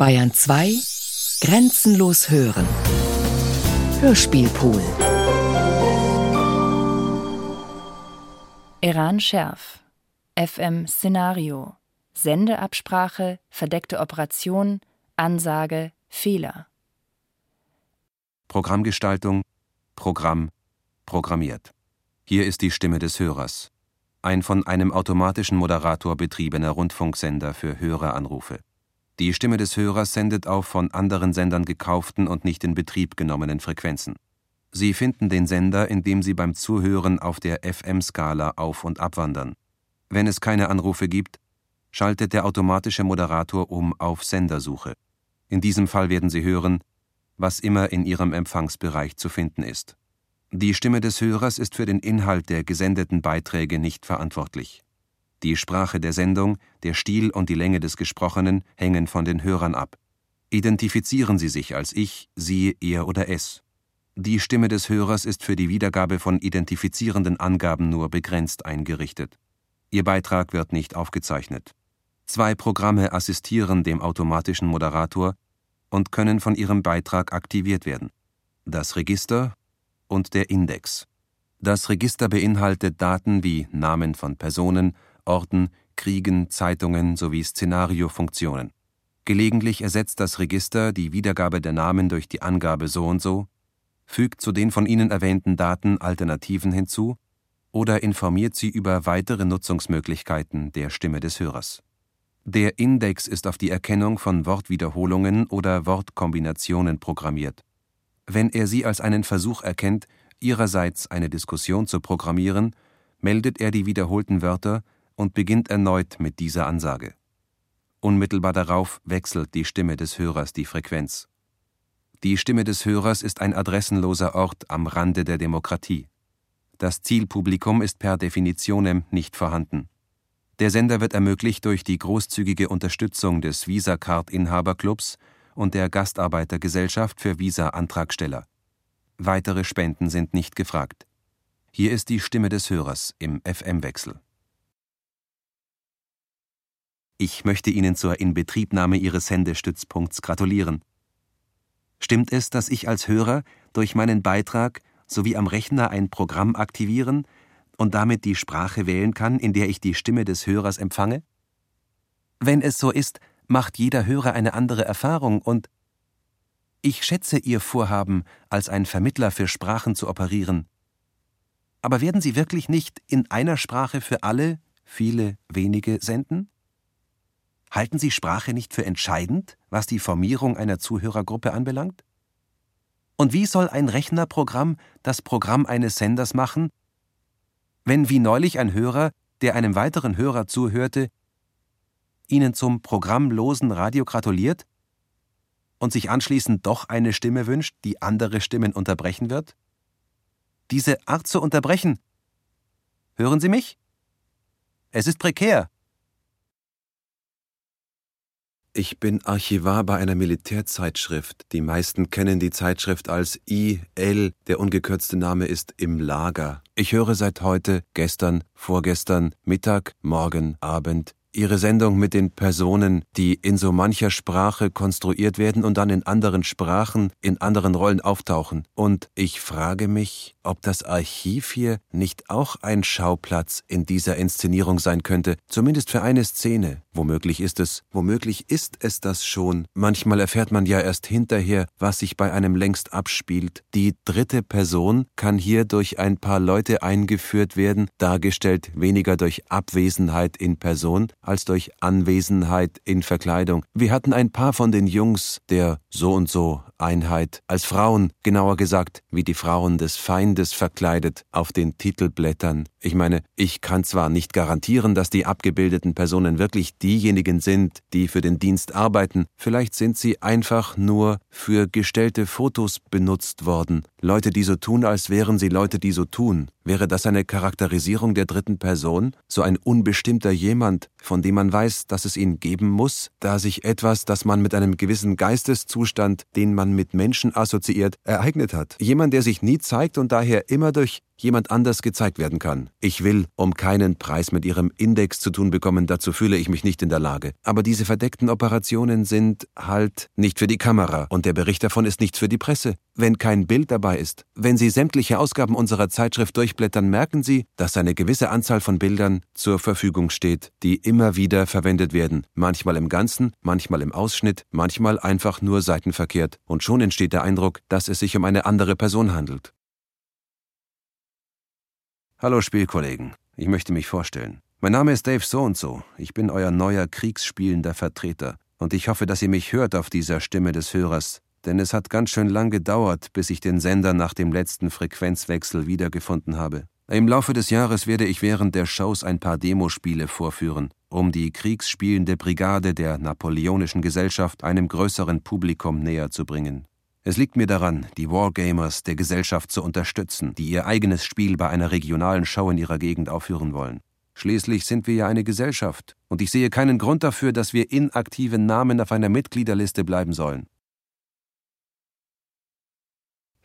Bayern 2 Grenzenlos hören. Hörspielpool. Iran Schärf. FM Szenario. Sendeabsprache, verdeckte Operation, Ansage, Fehler. Programmgestaltung, Programm, programmiert. Hier ist die Stimme des Hörers. Ein von einem automatischen Moderator betriebener Rundfunksender für Höreranrufe. Die Stimme des Hörers sendet auf von anderen Sendern gekauften und nicht in Betrieb genommenen Frequenzen. Sie finden den Sender, indem Sie beim Zuhören auf der FM-Skala auf- und abwandern. Wenn es keine Anrufe gibt, schaltet der automatische Moderator um auf Sendersuche. In diesem Fall werden Sie hören, was immer in Ihrem Empfangsbereich zu finden ist. Die Stimme des Hörers ist für den Inhalt der gesendeten Beiträge nicht verantwortlich. Die Sprache der Sendung, der Stil und die Länge des Gesprochenen hängen von den Hörern ab. Identifizieren Sie sich als ich, Sie, er oder es. Die Stimme des Hörers ist für die Wiedergabe von identifizierenden Angaben nur begrenzt eingerichtet. Ihr Beitrag wird nicht aufgezeichnet. Zwei Programme assistieren dem automatischen Moderator und können von ihrem Beitrag aktiviert werden. Das Register und der Index. Das Register beinhaltet Daten wie Namen von Personen, Orten, Kriegen, Zeitungen sowie Szenariofunktionen. Gelegentlich ersetzt das Register die Wiedergabe der Namen durch die Angabe so und so, fügt zu den von Ihnen erwähnten Daten Alternativen hinzu oder informiert Sie über weitere Nutzungsmöglichkeiten der Stimme des Hörers. Der Index ist auf die Erkennung von Wortwiederholungen oder Wortkombinationen programmiert. Wenn er Sie als einen Versuch erkennt, Ihrerseits eine Diskussion zu programmieren, meldet er die wiederholten Wörter und beginnt erneut mit dieser Ansage. Unmittelbar darauf wechselt die Stimme des Hörers die Frequenz. Die Stimme des Hörers ist ein adressenloser Ort am Rande der Demokratie. Das Zielpublikum ist per Definitionem nicht vorhanden. Der Sender wird ermöglicht durch die großzügige Unterstützung des Visa-Card-Inhaberclubs und der Gastarbeitergesellschaft für Visa-Antragsteller. Weitere Spenden sind nicht gefragt. Hier ist die Stimme des Hörers im FM-Wechsel. Ich möchte Ihnen zur Inbetriebnahme Ihres Sendestützpunkts gratulieren. Stimmt es, dass ich als Hörer durch meinen Beitrag sowie am Rechner ein Programm aktivieren und damit die Sprache wählen kann, in der ich die Stimme des Hörers empfange? Wenn es so ist, macht jeder Hörer eine andere Erfahrung und ich schätze Ihr Vorhaben, als ein Vermittler für Sprachen zu operieren. Aber werden Sie wirklich nicht in einer Sprache für alle, viele, wenige senden? Halten Sie Sprache nicht für entscheidend, was die Formierung einer Zuhörergruppe anbelangt? Und wie soll ein Rechnerprogramm das Programm eines Senders machen, wenn wie neulich ein Hörer, der einem weiteren Hörer zuhörte, Ihnen zum programmlosen Radio gratuliert und sich anschließend doch eine Stimme wünscht, die andere Stimmen unterbrechen wird? Diese Art zu unterbrechen. Hören Sie mich? Es ist prekär. Ich bin Archivar bei einer Militärzeitschrift. Die meisten kennen die Zeitschrift als IL. Der ungekürzte Name ist Im Lager. Ich höre seit heute, gestern, vorgestern, Mittag, morgen, Abend, Ihre Sendung mit den Personen, die in so mancher Sprache konstruiert werden und dann in anderen Sprachen, in anderen Rollen auftauchen. Und ich frage mich, ob das Archiv hier nicht auch ein Schauplatz in dieser Inszenierung sein könnte, zumindest für eine Szene. Womöglich ist es, womöglich ist es das schon. Manchmal erfährt man ja erst hinterher, was sich bei einem längst abspielt. Die dritte Person kann hier durch ein paar Leute eingeführt werden, dargestellt weniger durch Abwesenheit in Person, als durch Anwesenheit in Verkleidung. Wir hatten ein paar von den Jungs der so und so Einheit als Frauen, genauer gesagt, wie die Frauen des Feindes verkleidet, auf den Titelblättern. Ich meine, ich kann zwar nicht garantieren, dass die abgebildeten Personen wirklich diejenigen sind, die für den Dienst arbeiten, vielleicht sind sie einfach nur für gestellte Fotos benutzt worden, Leute, die so tun, als wären sie Leute, die so tun. Wäre das eine Charakterisierung der dritten Person? So ein unbestimmter jemand, von dem man weiß, dass es ihn geben muss, da sich etwas, das man mit einem gewissen Geisteszustand, den man mit Menschen assoziiert, ereignet hat. Jemand, der sich nie zeigt und daher immer durch jemand anders gezeigt werden kann. Ich will um keinen Preis mit Ihrem Index zu tun bekommen, dazu fühle ich mich nicht in der Lage. Aber diese verdeckten Operationen sind halt nicht für die Kamera und der Bericht davon ist nichts für die Presse. Wenn kein Bild dabei ist, wenn Sie sämtliche Ausgaben unserer Zeitschrift durchblättern, merken Sie, dass eine gewisse Anzahl von Bildern zur Verfügung steht, die immer wieder verwendet werden, manchmal im Ganzen, manchmal im Ausschnitt, manchmal einfach nur seitenverkehrt, und schon entsteht der Eindruck, dass es sich um eine andere Person handelt. Hallo Spielkollegen, ich möchte mich vorstellen. Mein Name ist Dave So und so. Ich bin euer neuer kriegsspielender Vertreter und ich hoffe, dass ihr mich hört auf dieser Stimme des Hörers, denn es hat ganz schön lang gedauert, bis ich den Sender nach dem letzten Frequenzwechsel wiedergefunden habe. Im Laufe des Jahres werde ich während der Shows ein paar Demospiele vorführen, um die kriegsspielende Brigade der Napoleonischen Gesellschaft einem größeren Publikum näher zu bringen. Es liegt mir daran, die Wargamers der Gesellschaft zu unterstützen, die ihr eigenes Spiel bei einer regionalen Show in ihrer Gegend aufführen wollen. Schließlich sind wir ja eine Gesellschaft, und ich sehe keinen Grund dafür, dass wir inaktiven Namen auf einer Mitgliederliste bleiben sollen.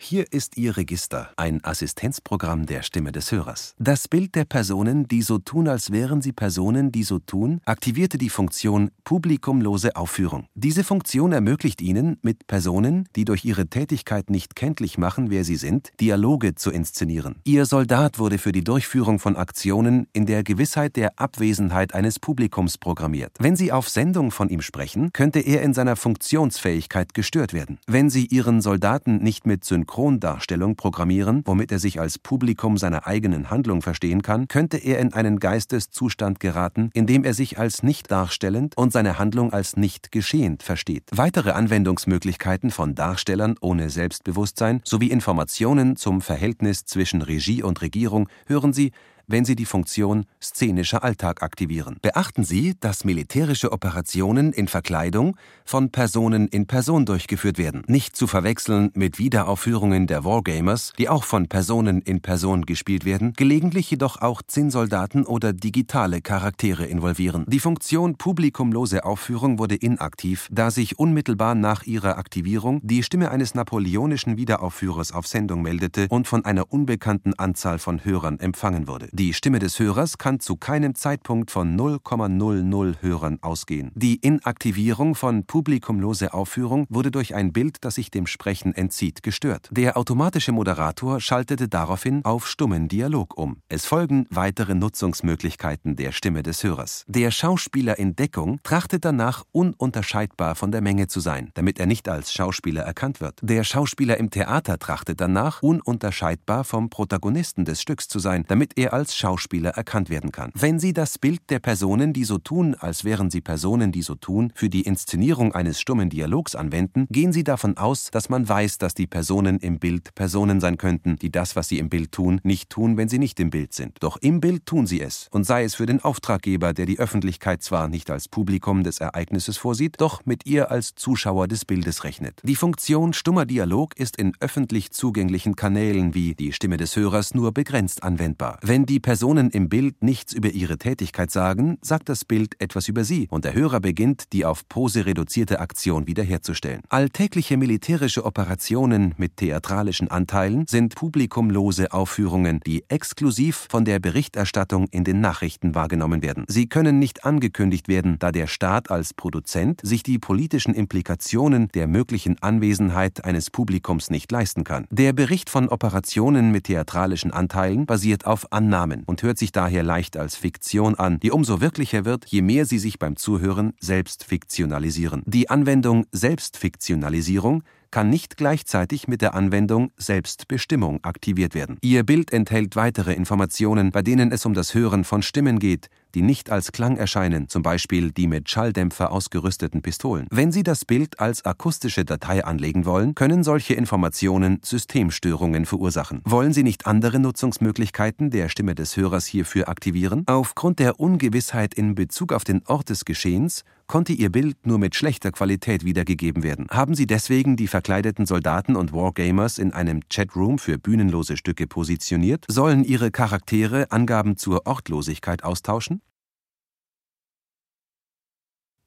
Hier ist Ihr Register, ein Assistenzprogramm der Stimme des Hörers. Das Bild der Personen, die so tun, als wären sie Personen, die so tun, aktivierte die Funktion Publikumlose Aufführung. Diese Funktion ermöglicht Ihnen, mit Personen, die durch ihre Tätigkeit nicht kenntlich machen, wer sie sind, Dialoge zu inszenieren. Ihr Soldat wurde für die Durchführung von Aktionen in der Gewissheit der Abwesenheit eines Publikums programmiert. Wenn Sie auf Sendung von ihm sprechen, könnte er in seiner Funktionsfähigkeit gestört werden. Wenn Sie Ihren Soldaten nicht mit Synchron Synchrondarstellung programmieren, womit er sich als Publikum seiner eigenen Handlung verstehen kann, könnte er in einen Geisteszustand geraten, in dem er sich als nicht darstellend und seine Handlung als nicht geschehend versteht. Weitere Anwendungsmöglichkeiten von Darstellern ohne Selbstbewusstsein sowie Informationen zum Verhältnis zwischen Regie und Regierung hören Sie wenn Sie die Funktion Szenischer Alltag aktivieren. Beachten Sie, dass militärische Operationen in Verkleidung von Personen in Person durchgeführt werden. Nicht zu verwechseln mit Wiederaufführungen der Wargamers, die auch von Personen in Person gespielt werden, gelegentlich jedoch auch Zinnsoldaten oder digitale Charaktere involvieren. Die Funktion publikumlose Aufführung wurde inaktiv, da sich unmittelbar nach ihrer Aktivierung die Stimme eines napoleonischen Wiederaufführers auf Sendung meldete und von einer unbekannten Anzahl von Hörern empfangen wurde. Die Stimme des Hörers kann zu keinem Zeitpunkt von 0,00 Hörern ausgehen. Die Inaktivierung von publikumlose Aufführung wurde durch ein Bild, das sich dem Sprechen entzieht, gestört. Der automatische Moderator schaltete daraufhin auf stummen Dialog um. Es folgen weitere Nutzungsmöglichkeiten der Stimme des Hörers. Der Schauspieler in Deckung trachtet danach, ununterscheidbar von der Menge zu sein, damit er nicht als Schauspieler erkannt wird. Der Schauspieler im Theater trachtet danach, ununterscheidbar vom Protagonisten des Stücks zu sein, damit er als als Schauspieler erkannt werden kann. Wenn Sie das Bild der Personen, die so tun, als wären sie Personen, die so tun, für die Inszenierung eines stummen Dialogs anwenden, gehen Sie davon aus, dass man weiß, dass die Personen im Bild Personen sein könnten, die das, was sie im Bild tun, nicht tun, wenn sie nicht im Bild sind. Doch im Bild tun sie es. Und sei es für den Auftraggeber, der die Öffentlichkeit zwar nicht als Publikum des Ereignisses vorsieht, doch mit ihr als Zuschauer des Bildes rechnet. Die Funktion stummer Dialog ist in öffentlich zugänglichen Kanälen wie die Stimme des Hörers nur begrenzt anwendbar. Wenn die die Personen im Bild nichts über ihre Tätigkeit sagen, sagt das Bild etwas über sie und der Hörer beginnt, die auf Pose reduzierte Aktion wiederherzustellen. Alltägliche militärische Operationen mit theatralischen Anteilen sind publikumlose Aufführungen, die exklusiv von der Berichterstattung in den Nachrichten wahrgenommen werden. Sie können nicht angekündigt werden, da der Staat als Produzent sich die politischen Implikationen der möglichen Anwesenheit eines Publikums nicht leisten kann. Der Bericht von Operationen mit theatralischen Anteilen basiert auf Annahmen Namen und hört sich daher leicht als Fiktion an, die umso wirklicher wird, je mehr sie sich beim Zuhören selbst fiktionalisieren. Die Anwendung Selbstfiktionalisierung kann nicht gleichzeitig mit der Anwendung Selbstbestimmung aktiviert werden. Ihr Bild enthält weitere Informationen, bei denen es um das Hören von Stimmen geht, die nicht als Klang erscheinen, zum Beispiel die mit Schalldämpfer ausgerüsteten Pistolen. Wenn Sie das Bild als akustische Datei anlegen wollen, können solche Informationen Systemstörungen verursachen. Wollen Sie nicht andere Nutzungsmöglichkeiten der Stimme des Hörers hierfür aktivieren? Aufgrund der Ungewissheit in Bezug auf den Ort des Geschehens konnte Ihr Bild nur mit schlechter Qualität wiedergegeben werden. Haben Sie deswegen die verkleideten Soldaten und Wargamers in einem Chatroom für bühnenlose Stücke positioniert? Sollen Ihre Charaktere Angaben zur Ortlosigkeit austauschen?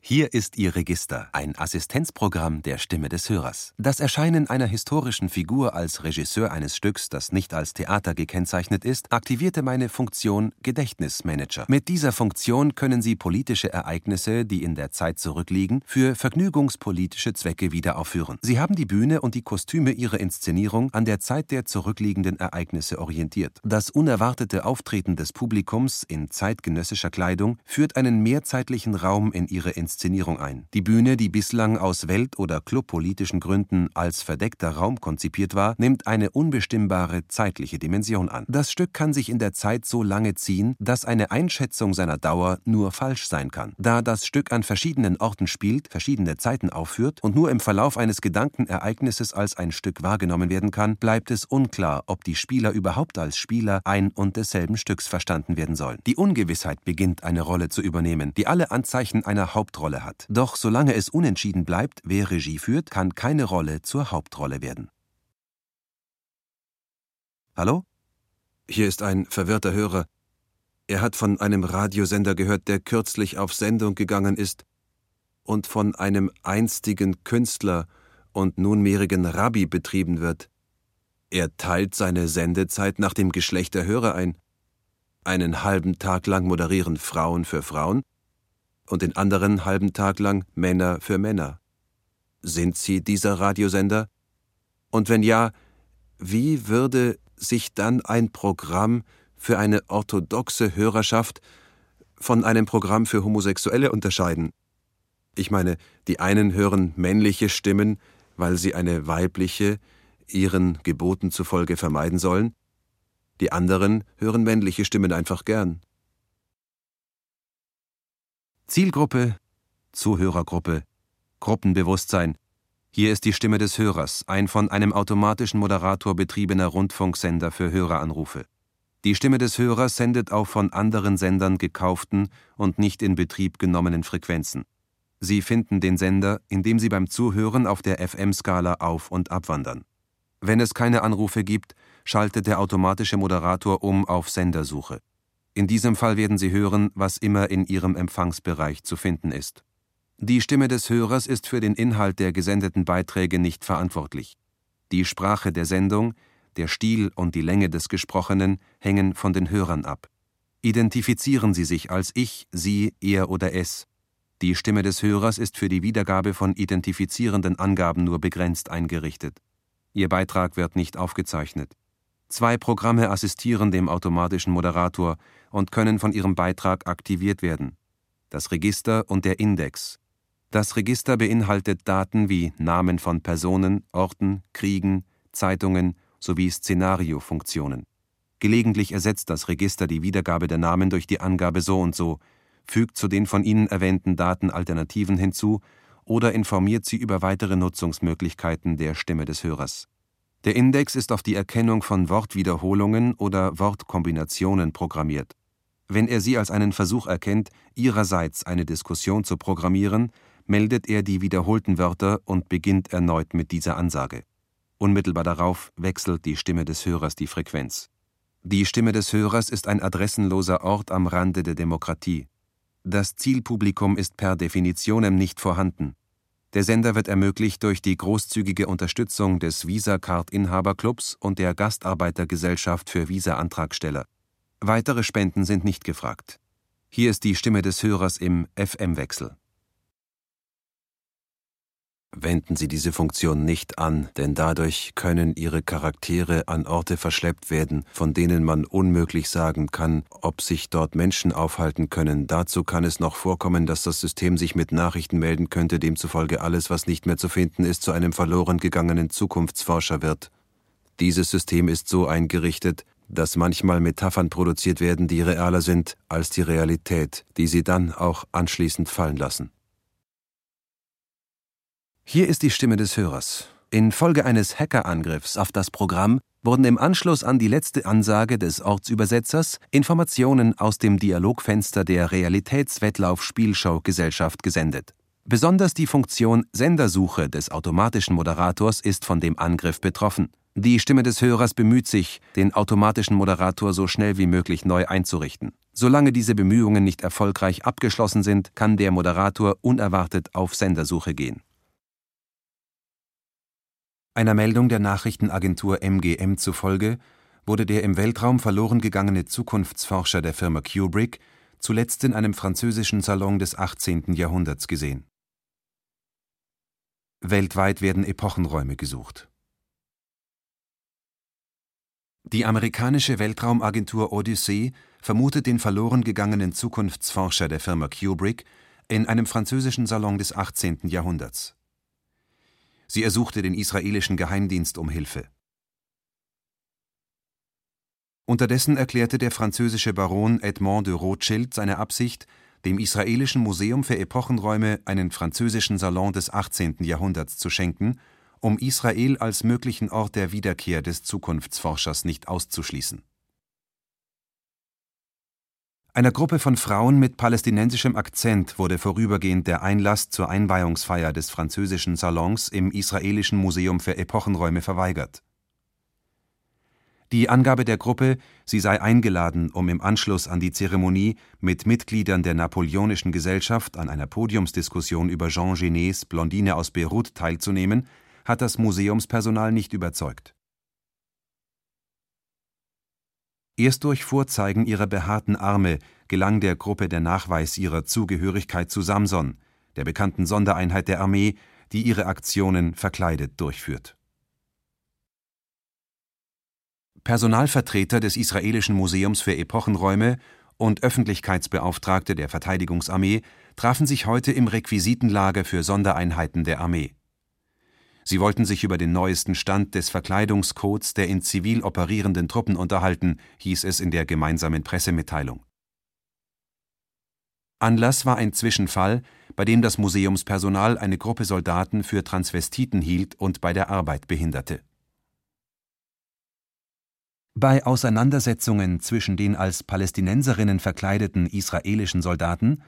Hier ist Ihr Register, ein Assistenzprogramm der Stimme des Hörers. Das Erscheinen einer historischen Figur als Regisseur eines Stücks, das nicht als Theater gekennzeichnet ist, aktivierte meine Funktion Gedächtnismanager. Mit dieser Funktion können Sie politische Ereignisse, die in der Zeit zurückliegen, für vergnügungspolitische Zwecke wieder aufführen. Sie haben die Bühne und die Kostüme Ihrer Inszenierung an der Zeit der zurückliegenden Ereignisse orientiert. Das unerwartete Auftreten des Publikums in zeitgenössischer Kleidung führt einen mehrzeitlichen Raum in Ihre Inszenierung Inszenierung ein. Die Bühne, die bislang aus welt- oder clubpolitischen Gründen als verdeckter Raum konzipiert war, nimmt eine unbestimmbare zeitliche Dimension an. Das Stück kann sich in der Zeit so lange ziehen, dass eine Einschätzung seiner Dauer nur falsch sein kann. Da das Stück an verschiedenen Orten spielt, verschiedene Zeiten aufführt und nur im Verlauf eines Gedankenereignisses als ein Stück wahrgenommen werden kann, bleibt es unklar, ob die Spieler überhaupt als Spieler ein und desselben Stücks verstanden werden sollen. Die Ungewissheit beginnt eine Rolle zu übernehmen, die alle Anzeichen einer Hauptrolle Hauptrolle hat. Doch solange es unentschieden bleibt, wer Regie führt, kann keine Rolle zur Hauptrolle werden. Hallo? Hier ist ein verwirrter Hörer. Er hat von einem Radiosender gehört, der kürzlich auf Sendung gegangen ist und von einem einstigen Künstler und nunmehrigen Rabbi betrieben wird. Er teilt seine Sendezeit nach dem Geschlecht der Hörer ein. Einen halben Tag lang moderieren Frauen für Frauen und den anderen halben Tag lang Männer für Männer. Sind Sie dieser Radiosender? Und wenn ja, wie würde sich dann ein Programm für eine orthodoxe Hörerschaft von einem Programm für Homosexuelle unterscheiden? Ich meine, die einen hören männliche Stimmen, weil sie eine weibliche ihren Geboten zufolge vermeiden sollen, die anderen hören männliche Stimmen einfach gern. Zielgruppe, Zuhörergruppe, Gruppenbewusstsein. Hier ist die Stimme des Hörers, ein von einem automatischen Moderator betriebener Rundfunksender für Höreranrufe. Die Stimme des Hörers sendet auf von anderen Sendern gekauften und nicht in Betrieb genommenen Frequenzen. Sie finden den Sender, indem Sie beim Zuhören auf der FM-Skala auf- und abwandern. Wenn es keine Anrufe gibt, schaltet der automatische Moderator um auf Sendersuche. In diesem Fall werden Sie hören, was immer in Ihrem Empfangsbereich zu finden ist. Die Stimme des Hörers ist für den Inhalt der gesendeten Beiträge nicht verantwortlich. Die Sprache der Sendung, der Stil und die Länge des Gesprochenen hängen von den Hörern ab. Identifizieren Sie sich als ich, Sie, er oder es. Die Stimme des Hörers ist für die Wiedergabe von identifizierenden Angaben nur begrenzt eingerichtet. Ihr Beitrag wird nicht aufgezeichnet. Zwei Programme assistieren dem automatischen Moderator und können von ihrem Beitrag aktiviert werden. Das Register und der Index. Das Register beinhaltet Daten wie Namen von Personen, Orten, Kriegen, Zeitungen sowie Szenariofunktionen. Gelegentlich ersetzt das Register die Wiedergabe der Namen durch die Angabe so und so, fügt zu den von Ihnen erwähnten Daten Alternativen hinzu oder informiert Sie über weitere Nutzungsmöglichkeiten der Stimme des Hörers. Der Index ist auf die Erkennung von Wortwiederholungen oder Wortkombinationen programmiert. Wenn er sie als einen Versuch erkennt, ihrerseits eine Diskussion zu programmieren, meldet er die wiederholten Wörter und beginnt erneut mit dieser Ansage. Unmittelbar darauf wechselt die Stimme des Hörers die Frequenz. Die Stimme des Hörers ist ein adressenloser Ort am Rande der Demokratie. Das Zielpublikum ist per Definitionem nicht vorhanden. Der Sender wird ermöglicht durch die großzügige Unterstützung des Visa-Card-Inhaberclubs und der Gastarbeitergesellschaft für Visa-Antragsteller. Weitere Spenden sind nicht gefragt. Hier ist die Stimme des Hörers im FM-Wechsel. Wenden Sie diese Funktion nicht an, denn dadurch können Ihre Charaktere an Orte verschleppt werden, von denen man unmöglich sagen kann, ob sich dort Menschen aufhalten können. Dazu kann es noch vorkommen, dass das System sich mit Nachrichten melden könnte, demzufolge alles, was nicht mehr zu finden ist, zu einem verloren gegangenen Zukunftsforscher wird. Dieses System ist so eingerichtet, dass manchmal Metaphern produziert werden, die realer sind als die Realität, die sie dann auch anschließend fallen lassen. Hier ist die Stimme des Hörers. Infolge eines Hackerangriffs auf das Programm wurden im Anschluss an die letzte Ansage des Ortsübersetzers Informationen aus dem Dialogfenster der Realitätswettlauf-Spielshow-Gesellschaft gesendet. Besonders die Funktion Sendersuche des automatischen Moderators ist von dem Angriff betroffen. Die Stimme des Hörers bemüht sich, den automatischen Moderator so schnell wie möglich neu einzurichten. Solange diese Bemühungen nicht erfolgreich abgeschlossen sind, kann der Moderator unerwartet auf Sendersuche gehen. Einer Meldung der Nachrichtenagentur MGM zufolge wurde der im Weltraum verloren gegangene Zukunftsforscher der Firma Kubrick zuletzt in einem französischen Salon des 18. Jahrhunderts gesehen. Weltweit werden Epochenräume gesucht. Die amerikanische Weltraumagentur Odyssey vermutet den verloren gegangenen Zukunftsforscher der Firma Kubrick in einem französischen Salon des 18. Jahrhunderts. Sie ersuchte den israelischen Geheimdienst um Hilfe. Unterdessen erklärte der französische Baron Edmond de Rothschild seine Absicht, dem Israelischen Museum für Epochenräume einen französischen Salon des 18. Jahrhunderts zu schenken, um Israel als möglichen Ort der Wiederkehr des Zukunftsforschers nicht auszuschließen. Einer Gruppe von Frauen mit palästinensischem Akzent wurde vorübergehend der Einlass zur Einweihungsfeier des französischen Salons im Israelischen Museum für Epochenräume verweigert die Angabe der Gruppe, sie sei eingeladen, um im Anschluss an die Zeremonie mit Mitgliedern der Napoleonischen Gesellschaft an einer Podiumsdiskussion über Jean Genets Blondine aus Beirut teilzunehmen, hat das Museumspersonal nicht überzeugt. Erst durch Vorzeigen ihrer behaarten Arme gelang der Gruppe der Nachweis ihrer Zugehörigkeit zu Samson, der bekannten Sondereinheit der Armee, die ihre Aktionen verkleidet durchführt Personalvertreter des Israelischen Museums für Epochenräume und Öffentlichkeitsbeauftragte der Verteidigungsarmee trafen sich heute im Requisitenlager für Sondereinheiten der Armee. Sie wollten sich über den neuesten Stand des Verkleidungscodes der in zivil operierenden Truppen unterhalten, hieß es in der gemeinsamen Pressemitteilung. Anlass war ein Zwischenfall, bei dem das Museumspersonal eine Gruppe Soldaten für Transvestiten hielt und bei der Arbeit behinderte bei Auseinandersetzungen zwischen den als Palästinenserinnen verkleideten israelischen Soldaten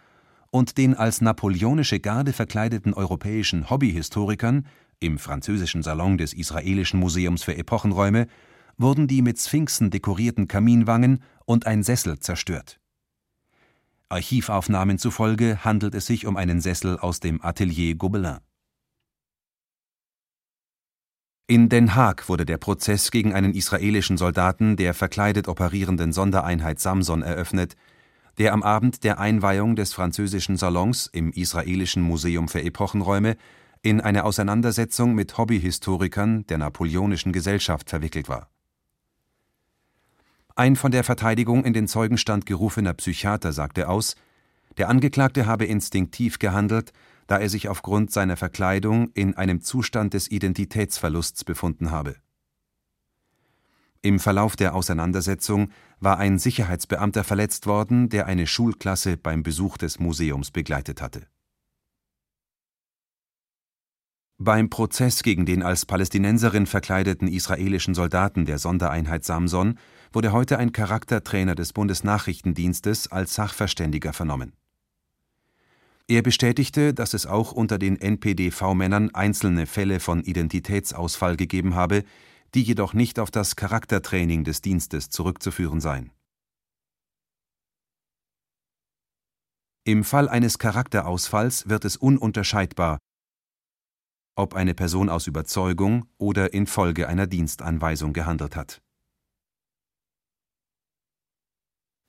und den als napoleonische Garde verkleideten europäischen Hobbyhistorikern im französischen Salon des Israelischen Museums für Epochenräume wurden die mit Sphinxen dekorierten Kaminwangen und ein Sessel zerstört. Archivaufnahmen zufolge handelt es sich um einen Sessel aus dem Atelier Gobelin in Den Haag wurde der Prozess gegen einen israelischen Soldaten der verkleidet operierenden Sondereinheit Samson eröffnet, der am Abend der Einweihung des französischen Salons im Israelischen Museum für Epochenräume in eine Auseinandersetzung mit Hobbyhistorikern der Napoleonischen Gesellschaft verwickelt war. Ein von der Verteidigung in den Zeugenstand gerufener Psychiater sagte aus, der Angeklagte habe instinktiv gehandelt da er sich aufgrund seiner Verkleidung in einem Zustand des Identitätsverlusts befunden habe. Im Verlauf der Auseinandersetzung war ein Sicherheitsbeamter verletzt worden, der eine Schulklasse beim Besuch des Museums begleitet hatte. Beim Prozess gegen den als Palästinenserin verkleideten israelischen Soldaten der Sondereinheit Samson wurde heute ein Charaktertrainer des Bundesnachrichtendienstes als Sachverständiger vernommen er bestätigte, dass es auch unter den NPDV-Männern einzelne Fälle von Identitätsausfall gegeben habe, die jedoch nicht auf das Charaktertraining des Dienstes zurückzuführen seien. Im Fall eines Charakterausfalls wird es ununterscheidbar, ob eine Person aus Überzeugung oder infolge einer Dienstanweisung gehandelt hat.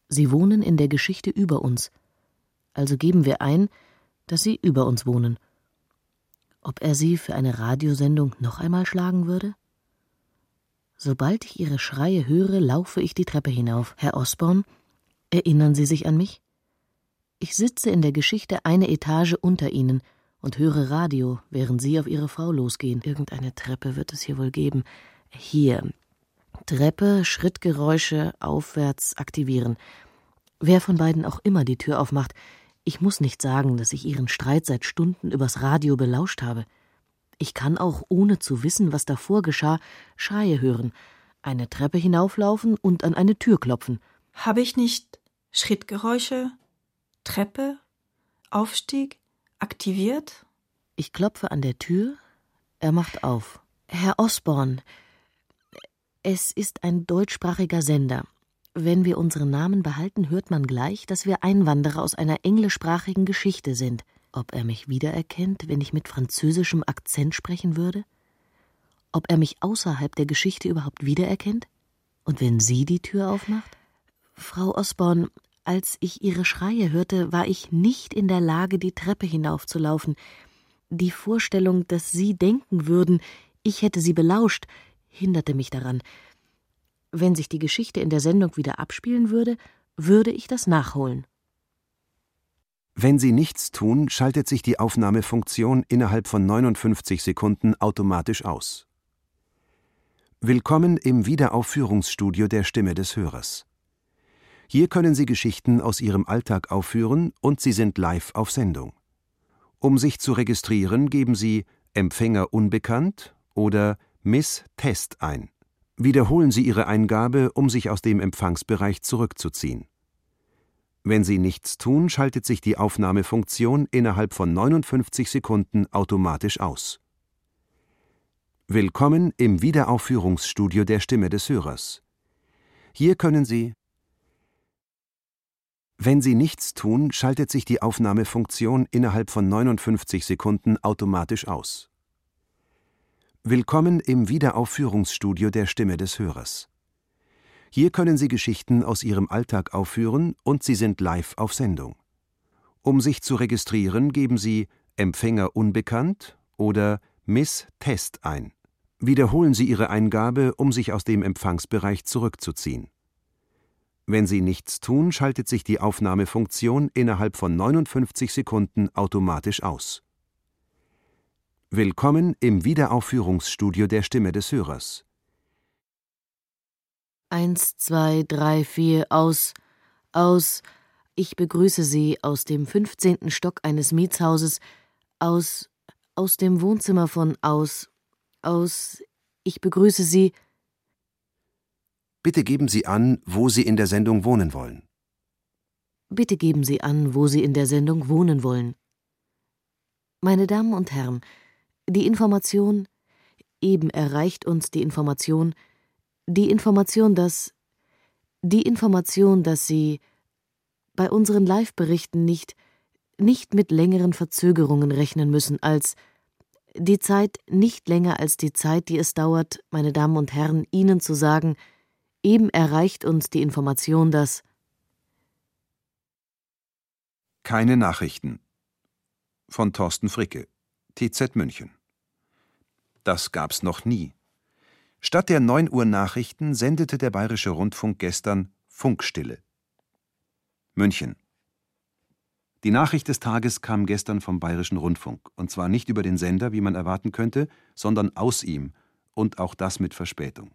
Sie wohnen in der Geschichte über uns, also geben wir ein, dass Sie über uns wohnen. Ob er Sie für eine Radiosendung noch einmal schlagen würde? Sobald ich Ihre Schreie höre, laufe ich die Treppe hinauf. Herr Osborn, erinnern Sie sich an mich? Ich sitze in der Geschichte eine Etage unter Ihnen und höre Radio, während Sie auf Ihre Frau losgehen. Irgendeine Treppe wird es hier wohl geben. Hier. Treppe, Schrittgeräusche, aufwärts aktivieren. Wer von beiden auch immer die Tür aufmacht, ich muss nicht sagen, dass ich Ihren Streit seit Stunden übers Radio belauscht habe. Ich kann auch, ohne zu wissen, was davor geschah, Schreie hören, eine Treppe hinauflaufen und an eine Tür klopfen. Habe ich nicht Schrittgeräusche, Treppe, Aufstieg aktiviert? Ich klopfe an der Tür, er macht auf. Herr Osborn, es ist ein deutschsprachiger Sender. wenn wir unseren Namen behalten, hört man gleich, dass wir Einwanderer aus einer englischsprachigen Geschichte sind. Ob er mich wiedererkennt, wenn ich mit französischem Akzent sprechen würde? Ob er mich außerhalb der Geschichte überhaupt wiedererkennt? Und wenn sie die Tür aufmacht? Frau Osborne, als ich ihre Schreie hörte, war ich nicht in der Lage, die Treppe hinaufzulaufen. Die Vorstellung, dass Sie denken würden, ich hätte Sie belauscht, hinderte mich daran. Wenn sich die Geschichte in der Sendung wieder abspielen würde, würde ich das nachholen. Wenn Sie nichts tun, schaltet sich die Aufnahmefunktion innerhalb von 59 Sekunden automatisch aus. Willkommen im Wiederaufführungsstudio der Stimme des Hörers. Hier können Sie Geschichten aus Ihrem Alltag aufführen und Sie sind live auf Sendung. Um sich zu registrieren, geben Sie Empfänger unbekannt oder Miss Test ein. Wiederholen Sie Ihre Eingabe, um sich aus dem Empfangsbereich zurückzuziehen. Wenn Sie nichts tun, schaltet sich die Aufnahmefunktion innerhalb von 59 Sekunden automatisch aus. Willkommen im Wiederaufführungsstudio der Stimme des Hörers. Hier können Sie Wenn Sie nichts tun, schaltet sich die Aufnahmefunktion innerhalb von 59 Sekunden automatisch aus. Willkommen im Wiederaufführungsstudio der Stimme des Hörers. Hier können Sie Geschichten aus Ihrem Alltag aufführen und Sie sind live auf Sendung. Um sich zu registrieren, geben Sie Empfänger unbekannt oder Miss Test ein. Wiederholen Sie Ihre Eingabe, um sich aus dem Empfangsbereich zurückzuziehen. Wenn Sie nichts tun, schaltet sich die Aufnahmefunktion innerhalb von 59 Sekunden automatisch aus. Willkommen im Wiederaufführungsstudio der Stimme des Hörers. Eins, zwei, drei, vier, aus, aus. Ich begrüße Sie aus dem fünfzehnten Stock eines Mietshauses, aus, aus dem Wohnzimmer von aus, aus. Ich begrüße Sie. Bitte geben Sie an, wo Sie in der Sendung wohnen wollen. Bitte geben Sie an, wo Sie in der Sendung wohnen wollen. Meine Damen und Herren, die Information, eben erreicht uns die Information, die Information, dass die Information, dass Sie bei unseren Live-Berichten nicht nicht mit längeren Verzögerungen rechnen müssen als die Zeit nicht länger als die Zeit, die es dauert, meine Damen und Herren, Ihnen zu sagen, eben erreicht uns die Information, dass Keine Nachrichten von Thorsten Fricke, TZ München. Das gab's noch nie. Statt der 9 Uhr Nachrichten sendete der Bayerische Rundfunk gestern Funkstille. München. Die Nachricht des Tages kam gestern vom Bayerischen Rundfunk, und zwar nicht über den Sender, wie man erwarten könnte, sondern aus ihm, und auch das mit Verspätung.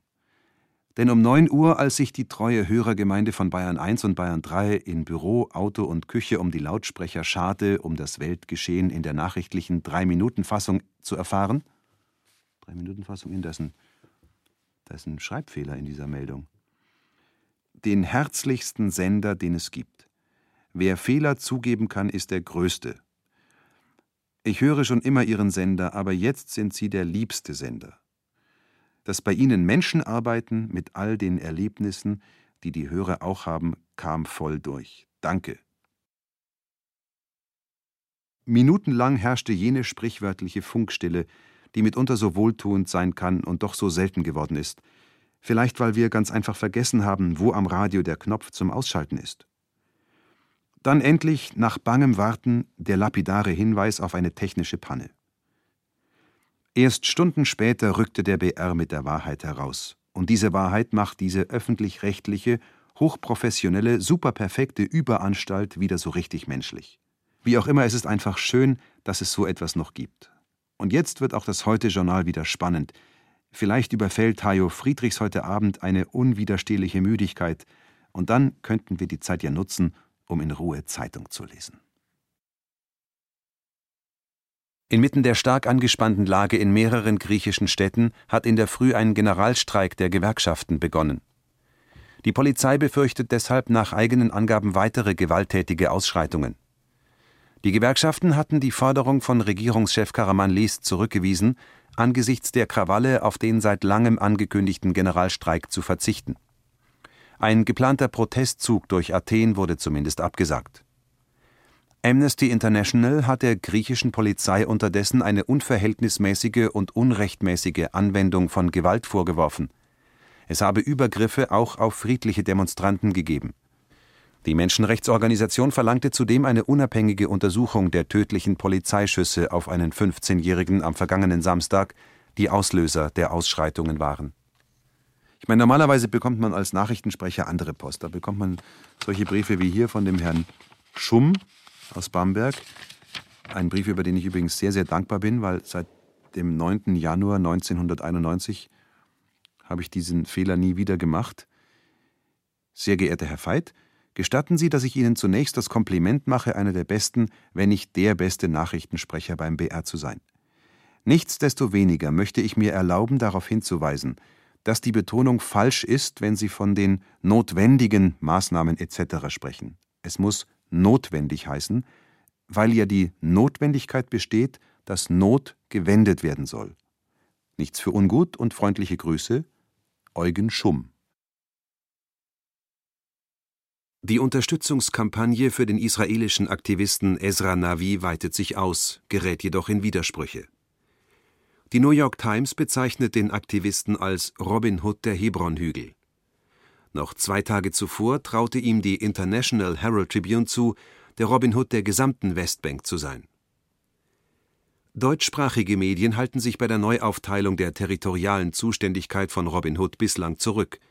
Denn um 9 Uhr, als sich die treue Hörergemeinde von Bayern 1 und Bayern 3 in Büro, Auto und Küche um die Lautsprecher scharte, um das Weltgeschehen in der nachrichtlichen Drei-Minuten-Fassung zu erfahren, Drei-Minuten-Fassung in dessen, dessen Schreibfehler in dieser Meldung, den herzlichsten Sender, den es gibt. Wer Fehler zugeben kann, ist der Größte. Ich höre schon immer Ihren Sender, aber jetzt sind Sie der liebste Sender dass bei ihnen Menschen arbeiten mit all den Erlebnissen, die die Hörer auch haben, kam voll durch. Danke. Minutenlang herrschte jene sprichwörtliche Funkstille, die mitunter so wohltuend sein kann und doch so selten geworden ist. Vielleicht, weil wir ganz einfach vergessen haben, wo am Radio der Knopf zum Ausschalten ist. Dann endlich, nach bangem Warten, der lapidare Hinweis auf eine technische Panne. Erst Stunden später rückte der BR mit der Wahrheit heraus. Und diese Wahrheit macht diese öffentlich-rechtliche, hochprofessionelle, superperfekte Überanstalt wieder so richtig menschlich. Wie auch immer, es ist einfach schön, dass es so etwas noch gibt. Und jetzt wird auch das Heute-Journal wieder spannend. Vielleicht überfällt Hajo Friedrichs heute Abend eine unwiderstehliche Müdigkeit, und dann könnten wir die Zeit ja nutzen, um in Ruhe Zeitung zu lesen. Inmitten der stark angespannten Lage in mehreren griechischen Städten hat in der Früh ein Generalstreik der Gewerkschaften begonnen. Die Polizei befürchtet deshalb nach eigenen Angaben weitere gewalttätige Ausschreitungen. Die Gewerkschaften hatten die Forderung von Regierungschef Karamanlis zurückgewiesen, angesichts der Krawalle auf den seit langem angekündigten Generalstreik zu verzichten. Ein geplanter Protestzug durch Athen wurde zumindest abgesagt. Amnesty International hat der griechischen Polizei unterdessen eine unverhältnismäßige und unrechtmäßige Anwendung von Gewalt vorgeworfen. Es habe Übergriffe auch auf friedliche Demonstranten gegeben. Die Menschenrechtsorganisation verlangte zudem eine unabhängige Untersuchung der tödlichen Polizeischüsse auf einen 15-Jährigen am vergangenen Samstag, die Auslöser der Ausschreitungen waren. Ich meine, normalerweise bekommt man als Nachrichtensprecher andere Post. Da bekommt man solche Briefe wie hier von dem Herrn Schumm aus Bamberg. Ein Brief, über den ich übrigens sehr, sehr dankbar bin, weil seit dem 9. Januar 1991 habe ich diesen Fehler nie wieder gemacht. Sehr geehrter Herr Veit, Gestatten Sie, dass ich Ihnen zunächst das Kompliment mache, einer der besten, wenn nicht der beste Nachrichtensprecher beim BR zu sein. Nichtsdestoweniger möchte ich mir erlauben, darauf hinzuweisen, dass die Betonung falsch ist, wenn Sie von den notwendigen Maßnahmen etc. sprechen. Es muss notwendig heißen, weil ja die Notwendigkeit besteht, dass Not gewendet werden soll. Nichts für ungut und freundliche Grüße, Eugen Schumm. Die Unterstützungskampagne für den israelischen Aktivisten Ezra Navi weitet sich aus, gerät jedoch in Widersprüche. Die New York Times bezeichnet den Aktivisten als Robin Hood der Hebronhügel. Noch zwei Tage zuvor traute ihm die International Herald Tribune zu, der Robin Hood der gesamten Westbank zu sein. Deutschsprachige Medien halten sich bei der Neuaufteilung der territorialen Zuständigkeit von Robin Hood bislang zurück –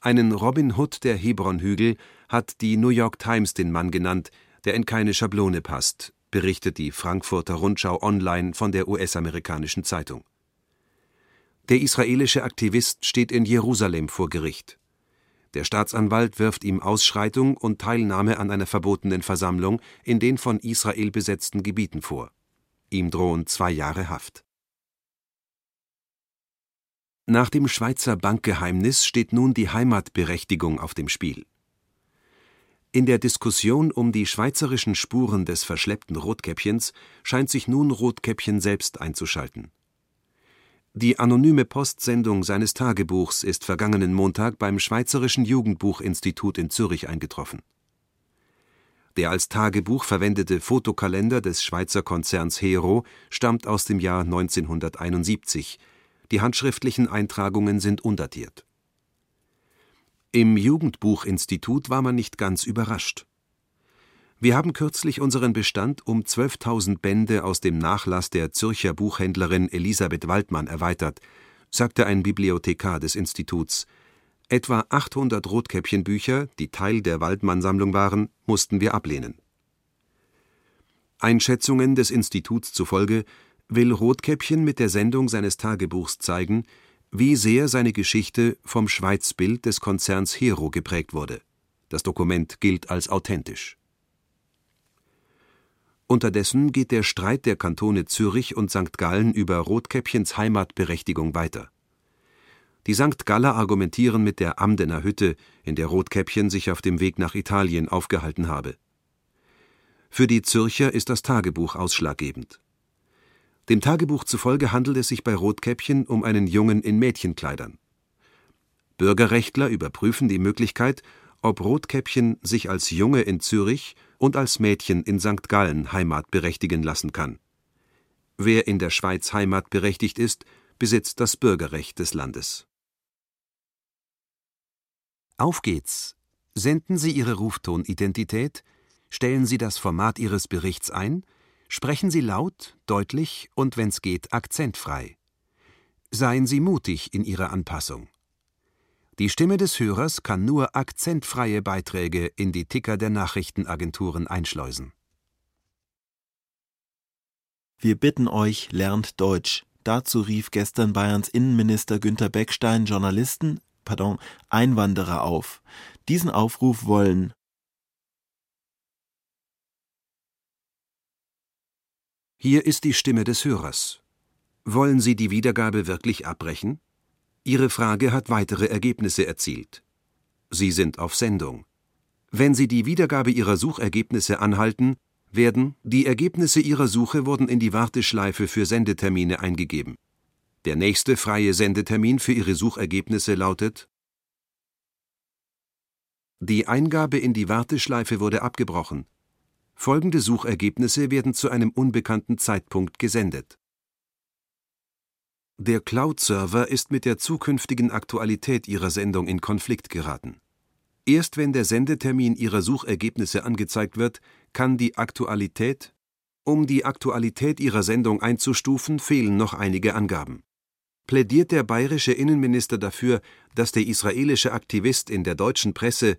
einen Robin Hood der Hebronhügel hat die New York Times den Mann genannt, der in keine Schablone passt, berichtet die Frankfurter Rundschau Online von der US-amerikanischen Zeitung. Der israelische Aktivist steht in Jerusalem vor Gericht. Der Staatsanwalt wirft ihm Ausschreitung und Teilnahme an einer verbotenen Versammlung in den von Israel besetzten Gebieten vor. Ihm drohen zwei Jahre Haft. Nach dem Schweizer Bankgeheimnis steht nun die Heimatberechtigung auf dem Spiel. In der Diskussion um die schweizerischen Spuren des verschleppten Rotkäppchens scheint sich nun Rotkäppchen selbst einzuschalten. Die anonyme Postsendung seines Tagebuchs ist vergangenen Montag beim Schweizerischen Jugendbuchinstitut in Zürich eingetroffen. Der als Tagebuch verwendete Fotokalender des Schweizer Konzerns Hero stammt aus dem Jahr 1971 die handschriftlichen Eintragungen sind undatiert. Im Jugendbuchinstitut war man nicht ganz überrascht. Wir haben kürzlich unseren Bestand um 12.000 Bände aus dem Nachlass der Zürcher Buchhändlerin Elisabeth Waldmann erweitert, sagte ein Bibliothekar des Instituts. Etwa 800 Rotkäppchenbücher, die Teil der Waldmann-Sammlung waren, mussten wir ablehnen. Einschätzungen des Instituts zufolge will Rotkäppchen mit der Sendung seines Tagebuchs zeigen, wie sehr seine Geschichte vom Schweizbild des Konzerns Hero geprägt wurde. Das Dokument gilt als authentisch. Unterdessen geht der Streit der Kantone Zürich und St. Gallen über Rotkäppchens Heimatberechtigung weiter. Die St. Galler argumentieren mit der Amdener Hütte, in der Rotkäppchen sich auf dem Weg nach Italien aufgehalten habe. Für die Zürcher ist das Tagebuch ausschlaggebend. Dem Tagebuch zufolge handelt es sich bei Rotkäppchen um einen Jungen in Mädchenkleidern. Bürgerrechtler überprüfen die Möglichkeit, ob Rotkäppchen sich als Junge in Zürich und als Mädchen in St. Gallen heimatberechtigen lassen kann. Wer in der Schweiz heimatberechtigt ist, besitzt das Bürgerrecht des Landes. Auf geht's! Senden Sie Ihre Ruftonidentität, stellen Sie das Format Ihres Berichts ein Sprechen Sie laut, deutlich und wenn's geht akzentfrei. Seien Sie mutig in Ihrer Anpassung. Die Stimme des Hörers kann nur akzentfreie Beiträge in die Ticker der Nachrichtenagenturen einschleusen. Wir bitten euch, lernt Deutsch. Dazu rief gestern Bayerns Innenminister Günter Beckstein Journalisten, pardon, Einwanderer auf. Diesen Aufruf wollen Hier ist die Stimme des Hörers. Wollen Sie die Wiedergabe wirklich abbrechen? Ihre Frage hat weitere Ergebnisse erzielt. Sie sind auf Sendung. Wenn Sie die Wiedergabe Ihrer Suchergebnisse anhalten, werden die Ergebnisse Ihrer Suche wurden in die Warteschleife für Sendetermine eingegeben. Der nächste freie Sendetermin für Ihre Suchergebnisse lautet Die Eingabe in die Warteschleife wurde abgebrochen. Folgende Suchergebnisse werden zu einem unbekannten Zeitpunkt gesendet. Der Cloud-Server ist mit der zukünftigen Aktualität Ihrer Sendung in Konflikt geraten. Erst wenn der Sendetermin Ihrer Suchergebnisse angezeigt wird, kann die Aktualität um die Aktualität Ihrer Sendung einzustufen, fehlen noch einige Angaben. Plädiert der bayerische Innenminister dafür, dass der israelische Aktivist in der deutschen Presse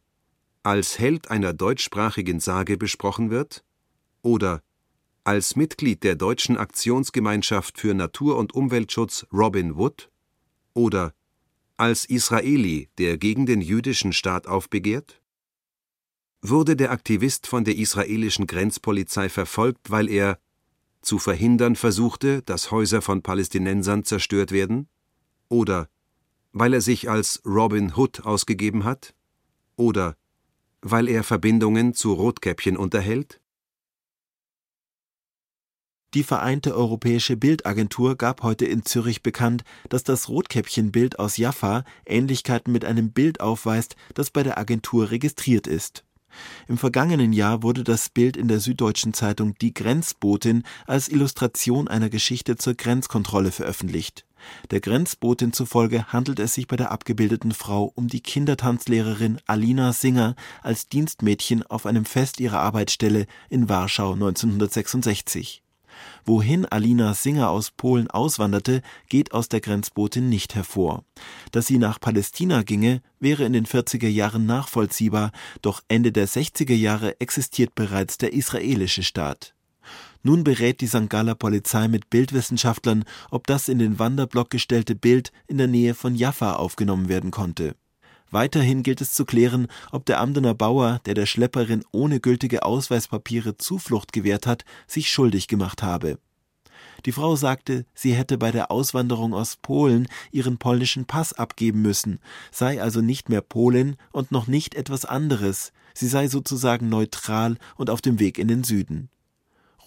als Held einer deutschsprachigen Sage besprochen wird? Oder als Mitglied der Deutschen Aktionsgemeinschaft für Natur- und Umweltschutz Robin Wood? Oder als Israeli, der gegen den jüdischen Staat aufbegehrt? wurde der Aktivist von der israelischen Grenzpolizei verfolgt, weil er zu verhindern versuchte, dass Häuser von Palästinensern zerstört werden? Oder weil er sich als Robin Hood ausgegeben hat? Oder weil er Verbindungen zu Rotkäppchen unterhält? Die Vereinte Europäische Bildagentur gab heute in Zürich bekannt, dass das Rotkäppchenbild aus Jaffa Ähnlichkeiten mit einem Bild aufweist, das bei der Agentur registriert ist. Im vergangenen Jahr wurde das Bild in der Süddeutschen Zeitung Die Grenzbotin als Illustration einer Geschichte zur Grenzkontrolle veröffentlicht. Der Grenzbotin zufolge handelt es sich bei der abgebildeten Frau um die Kindertanzlehrerin Alina Singer als Dienstmädchen auf einem Fest ihrer Arbeitsstelle in Warschau 1966 Wohin Alina Singer aus Polen auswanderte, geht aus der Grenzbotin nicht hervor. Dass sie nach Palästina ginge, wäre in den 40er Jahren nachvollziehbar, doch Ende der 60er Jahre existiert bereits der israelische Staat. Nun berät die St. Galler Polizei mit Bildwissenschaftlern, ob das in den Wanderblock gestellte Bild in der Nähe von Jaffa aufgenommen werden konnte Weiterhin gilt es zu klären, ob der Amdener Bauer, der der Schlepperin ohne gültige Ausweispapiere Zuflucht gewährt hat, sich schuldig gemacht habe. Die Frau sagte, sie hätte bei der Auswanderung aus Polen ihren polnischen Pass abgeben müssen, sei also nicht mehr Polin und noch nicht etwas anderes, sie sei sozusagen neutral und auf dem Weg in den Süden.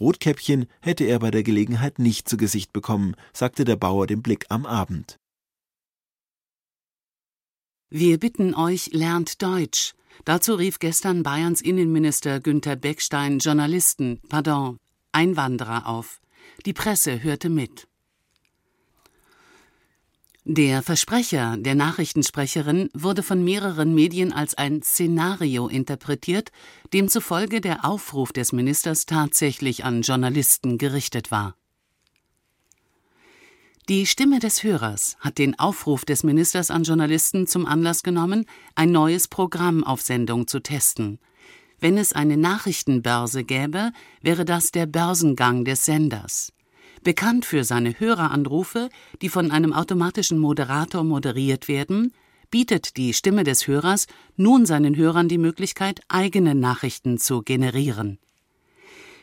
Rotkäppchen hätte er bei der Gelegenheit nicht zu Gesicht bekommen, sagte der Bauer dem Blick am Abend. Wir bitten euch, lernt Deutsch. Dazu rief gestern Bayerns Innenminister Günther Beckstein Journalisten, pardon, Einwanderer auf. Die Presse hörte mit. Der Versprecher der Nachrichtensprecherin wurde von mehreren Medien als ein Szenario interpretiert, demzufolge der Aufruf des Ministers tatsächlich an Journalisten gerichtet war. Die Stimme des Hörers hat den Aufruf des Ministers an Journalisten zum Anlass genommen, ein neues Programm auf Sendung zu testen. Wenn es eine Nachrichtenbörse gäbe, wäre das der Börsengang des Senders. Bekannt für seine Höreranrufe, die von einem automatischen Moderator moderiert werden, bietet die Stimme des Hörers nun seinen Hörern die Möglichkeit, eigene Nachrichten zu generieren.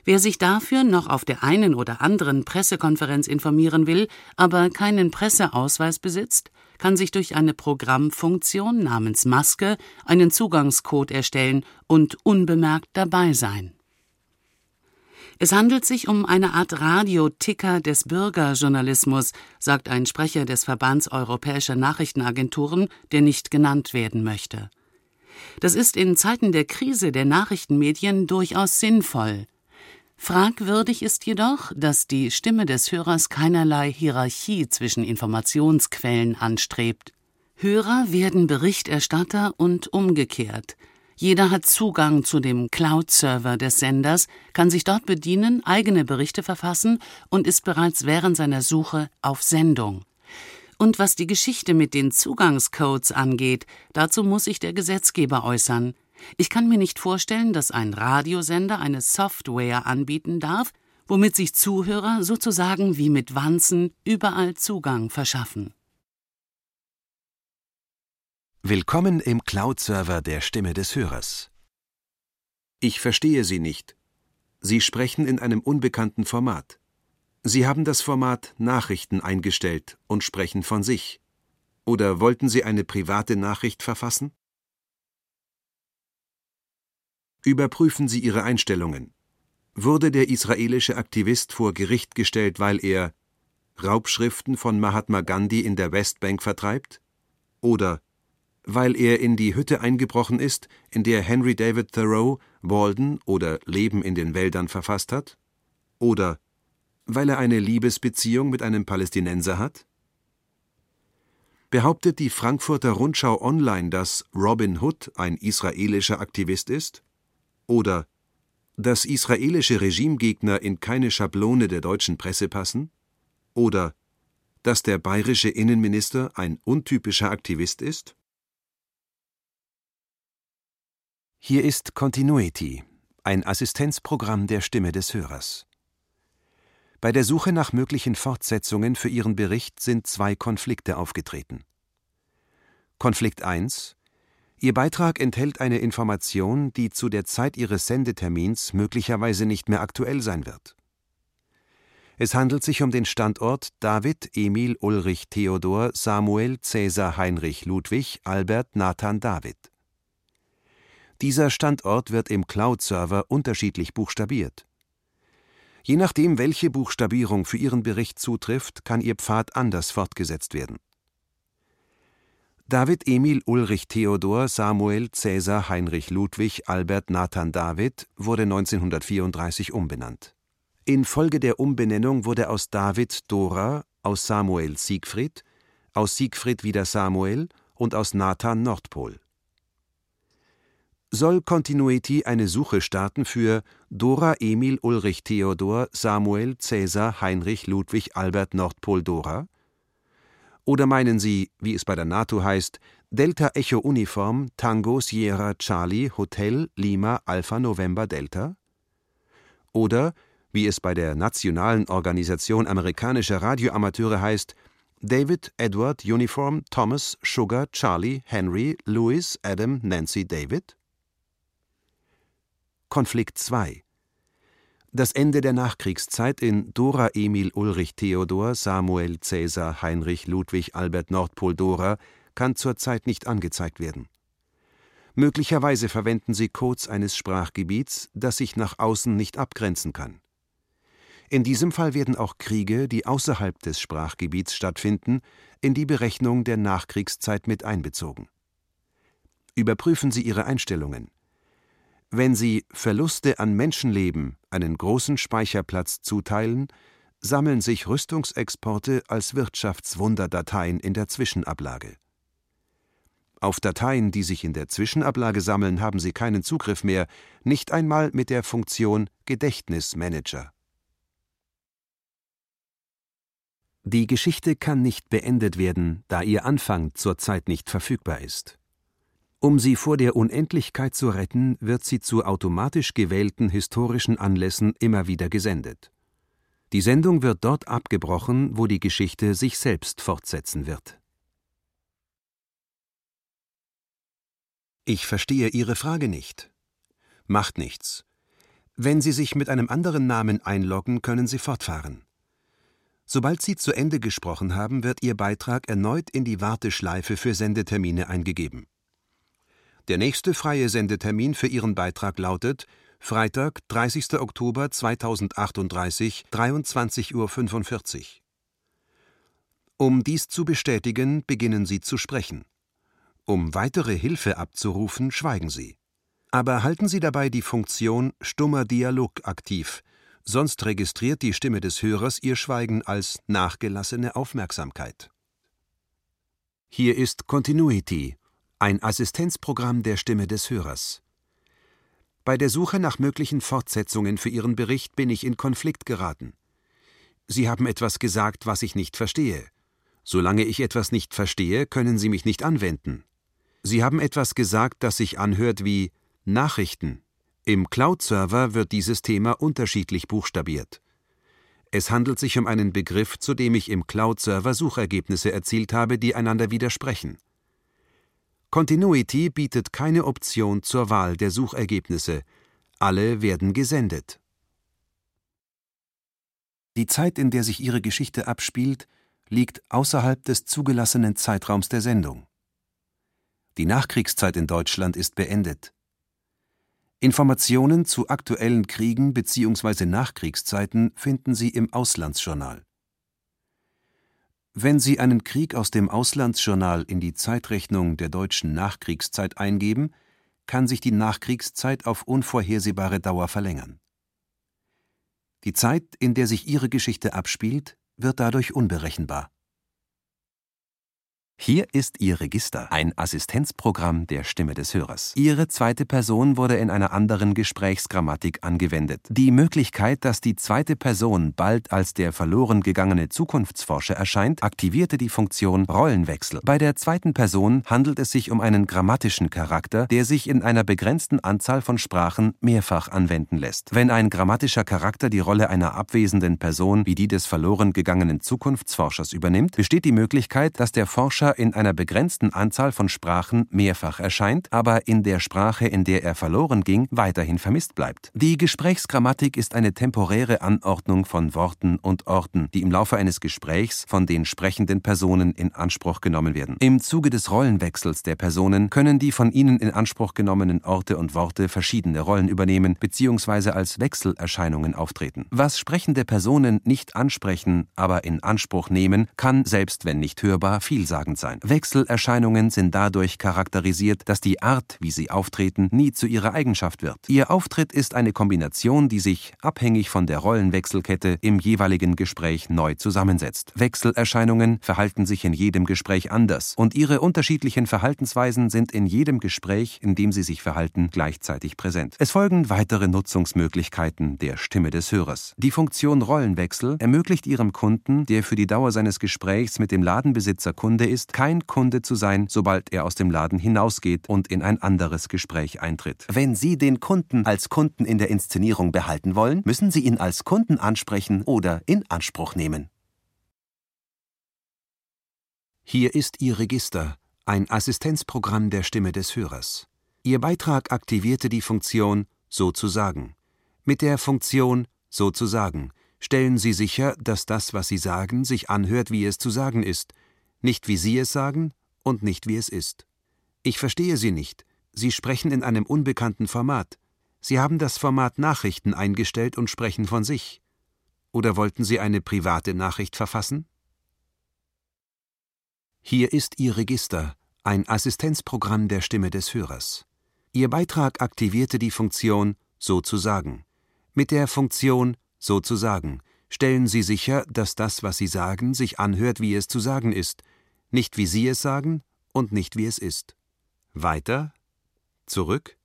Wer sich dafür noch auf der einen oder anderen Pressekonferenz informieren will, aber keinen Presseausweis besitzt, kann sich durch eine Programmfunktion namens Maske einen Zugangscode erstellen und unbemerkt dabei sein. Es handelt sich um eine Art Radioticker des Bürgerjournalismus, sagt ein Sprecher des Verbands Europäischer Nachrichtenagenturen, der nicht genannt werden möchte. Das ist in Zeiten der Krise der Nachrichtenmedien durchaus sinnvoll. Fragwürdig ist jedoch, dass die Stimme des Hörers keinerlei Hierarchie zwischen Informationsquellen anstrebt. Hörer werden Berichterstatter und umgekehrt. Jeder hat Zugang zu dem Cloud-Server des Senders, kann sich dort bedienen, eigene Berichte verfassen und ist bereits während seiner Suche auf Sendung. Und was die Geschichte mit den Zugangscodes angeht, dazu muss sich der Gesetzgeber äußern. Ich kann mir nicht vorstellen, dass ein Radiosender eine Software anbieten darf, womit sich Zuhörer sozusagen wie mit Wanzen überall Zugang verschaffen. Willkommen im Cloud-Server der Stimme des Hörers. Ich verstehe Sie nicht. Sie sprechen in einem unbekannten Format. Sie haben das Format Nachrichten eingestellt und sprechen von sich. Oder wollten Sie eine private Nachricht verfassen? Überprüfen Sie Ihre Einstellungen. Wurde der israelische Aktivist vor Gericht gestellt, weil er Raubschriften von Mahatma Gandhi in der Westbank vertreibt? Oder weil er in die Hütte eingebrochen ist, in der Henry David Thoreau Walden oder Leben in den Wäldern verfasst hat? Oder weil er eine Liebesbeziehung mit einem Palästinenser hat? Behauptet die Frankfurter Rundschau Online, dass Robin Hood ein israelischer Aktivist ist? Oder dass israelische Regimegegner in keine Schablone der deutschen Presse passen? Oder dass der bayerische Innenminister ein untypischer Aktivist ist? Hier ist Continuity, ein Assistenzprogramm der Stimme des Hörers. Bei der Suche nach möglichen Fortsetzungen für Ihren Bericht sind zwei Konflikte aufgetreten. Konflikt 1 Ihr Beitrag enthält eine Information, die zu der Zeit Ihres Sendetermins möglicherweise nicht mehr aktuell sein wird. Es handelt sich um den Standort David Emil Ulrich Theodor Samuel Cäsar Heinrich Ludwig Albert Nathan David. Dieser Standort wird im Cloud-Server unterschiedlich buchstabiert. Je nachdem, welche Buchstabierung für Ihren Bericht zutrifft, kann Ihr Pfad anders fortgesetzt werden. David Emil Ulrich Theodor Samuel Cäsar Heinrich Ludwig Albert Nathan David wurde 1934 umbenannt. Infolge der Umbenennung wurde aus David Dora, aus Samuel Siegfried, aus Siegfried wieder Samuel und aus Nathan Nordpol soll Continuity eine Suche starten für Dora Emil Ulrich Theodor Samuel Cäsar Heinrich Ludwig Albert Nordpol Dora? Oder meinen Sie, wie es bei der NATO heißt, Delta Echo Uniform Tango Sierra Charlie Hotel Lima Alpha November Delta? Oder, wie es bei der Nationalen Organisation amerikanischer Radioamateure heißt, David Edward Uniform Thomas Sugar Charlie Henry Louis Adam Nancy David? Konflikt 2 Das Ende der Nachkriegszeit in Dora Emil Ulrich Theodor Samuel Cäsar Heinrich Ludwig Albert Nordpol Dora kann zurzeit nicht angezeigt werden. Möglicherweise verwenden Sie Codes eines Sprachgebiets, das sich nach außen nicht abgrenzen kann. In diesem Fall werden auch Kriege, die außerhalb des Sprachgebiets stattfinden, in die Berechnung der Nachkriegszeit mit einbezogen. Überprüfen Sie Ihre Einstellungen. Wenn Sie Verluste an Menschenleben einen großen Speicherplatz zuteilen, sammeln sich Rüstungsexporte als Wirtschaftswunderdateien in der Zwischenablage. Auf Dateien, die sich in der Zwischenablage sammeln, haben Sie keinen Zugriff mehr, nicht einmal mit der Funktion Gedächtnismanager. Die Geschichte kann nicht beendet werden, da ihr Anfang zurzeit nicht verfügbar ist. Um sie vor der Unendlichkeit zu retten, wird sie zu automatisch gewählten historischen Anlässen immer wieder gesendet. Die Sendung wird dort abgebrochen, wo die Geschichte sich selbst fortsetzen wird. Ich verstehe Ihre Frage nicht. Macht nichts. Wenn Sie sich mit einem anderen Namen einloggen, können Sie fortfahren. Sobald Sie zu Ende gesprochen haben, wird Ihr Beitrag erneut in die Warteschleife für Sendetermine eingegeben. Der nächste freie Sendetermin für Ihren Beitrag lautet Freitag, 30. Oktober 2038, 23.45 Uhr. Um dies zu bestätigen, beginnen Sie zu sprechen. Um weitere Hilfe abzurufen, schweigen Sie. Aber halten Sie dabei die Funktion Stummer Dialog aktiv, sonst registriert die Stimme des Hörers Ihr Schweigen als nachgelassene Aufmerksamkeit. Hier ist Continuity, ein Assistenzprogramm der Stimme des Hörers. Bei der Suche nach möglichen Fortsetzungen für Ihren Bericht bin ich in Konflikt geraten. Sie haben etwas gesagt, was ich nicht verstehe. Solange ich etwas nicht verstehe, können Sie mich nicht anwenden. Sie haben etwas gesagt, das sich anhört wie Nachrichten. Im Cloud-Server wird dieses Thema unterschiedlich buchstabiert. Es handelt sich um einen Begriff, zu dem ich im Cloud-Server Suchergebnisse erzielt habe, die einander widersprechen. Continuity bietet keine Option zur Wahl der Suchergebnisse. Alle werden gesendet. Die Zeit, in der sich Ihre Geschichte abspielt, liegt außerhalb des zugelassenen Zeitraums der Sendung. Die Nachkriegszeit in Deutschland ist beendet. Informationen zu aktuellen Kriegen bzw. Nachkriegszeiten finden Sie im Auslandsjournal. Wenn Sie einen Krieg aus dem Auslandsjournal in die Zeitrechnung der deutschen Nachkriegszeit eingeben, kann sich die Nachkriegszeit auf unvorhersehbare Dauer verlängern. Die Zeit, in der sich Ihre Geschichte abspielt, wird dadurch unberechenbar. Hier ist Ihr Register, ein Assistenzprogramm der Stimme des Hörers. Ihre zweite Person wurde in einer anderen Gesprächsgrammatik angewendet. Die Möglichkeit, dass die zweite Person bald als der verloren gegangene Zukunftsforscher erscheint, aktivierte die Funktion Rollenwechsel. Bei der zweiten Person handelt es sich um einen grammatischen Charakter, der sich in einer begrenzten Anzahl von Sprachen mehrfach anwenden lässt. Wenn ein grammatischer Charakter die Rolle einer abwesenden Person wie die des verloren gegangenen Zukunftsforschers übernimmt, besteht die Möglichkeit, dass der Forscher Sprecher in einer begrenzten Anzahl von Sprachen mehrfach erscheint, aber in der Sprache, in der er verloren ging, weiterhin vermisst bleibt. Die Gesprächsgrammatik ist eine temporäre Anordnung von Worten und Orten, die im Laufe eines Gesprächs von den sprechenden Personen in Anspruch genommen werden. Im Zuge des Rollenwechsels der Personen können die von ihnen in Anspruch genommenen Orte und Worte verschiedene Rollen übernehmen bzw. als Wechselerscheinungen auftreten. Was sprechende Personen nicht ansprechen, aber in Anspruch nehmen, kann, selbst wenn nicht hörbar, vielsagend sein. Wechselerscheinungen sind dadurch charakterisiert, dass die Art, wie sie auftreten, nie zu ihrer Eigenschaft wird. Ihr Auftritt ist eine Kombination, die sich, abhängig von der Rollenwechselkette, im jeweiligen Gespräch neu zusammensetzt. Wechselerscheinungen verhalten sich in jedem Gespräch anders und ihre unterschiedlichen Verhaltensweisen sind in jedem Gespräch, in dem sie sich verhalten, gleichzeitig präsent. Es folgen weitere Nutzungsmöglichkeiten der Stimme des Hörers. Die Funktion Rollenwechsel ermöglicht Ihrem Kunden, der für die Dauer seines Gesprächs mit dem Ladenbesitzer Kunde ist, ist, kein Kunde zu sein, sobald er aus dem Laden hinausgeht und in ein anderes Gespräch eintritt. Wenn Sie den Kunden als Kunden in der Inszenierung behalten wollen, müssen Sie ihn als Kunden ansprechen oder in Anspruch nehmen. Hier ist Ihr Register, ein Assistenzprogramm der Stimme des Hörers. Ihr Beitrag aktivierte die Funktion Sozusagen. Mit der Funktion Sozusagen stellen Sie sicher, dass das, was Sie sagen, sich anhört, wie es zu sagen ist, nicht wie Sie es sagen und nicht wie es ist. Ich verstehe Sie nicht. Sie sprechen in einem unbekannten Format. Sie haben das Format Nachrichten eingestellt und sprechen von sich. Oder wollten Sie eine private Nachricht verfassen? Hier ist Ihr Register, ein Assistenzprogramm der Stimme des Hörers. Ihr Beitrag aktivierte die Funktion Sozusagen. Mit der Funktion Sozusagen stellen Sie sicher, dass das, was Sie sagen, sich anhört, wie es zu sagen ist, nicht wie Sie es sagen und nicht wie es ist. Weiter, zurück.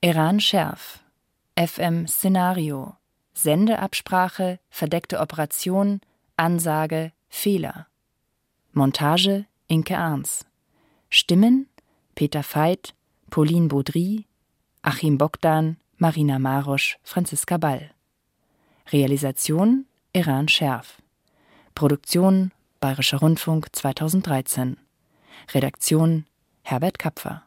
Iran Schärf, FM Szenario, Sendeabsprache, verdeckte Operation, Ansage, Fehler. Montage Inke Arns. Stimmen Peter Veit, Pauline Baudry, Achim Bogdan, Marina Marosch, Franziska Ball. Realisation Iran Scherf. Produktion Bayerischer Rundfunk 2013. Redaktion Herbert Kapfer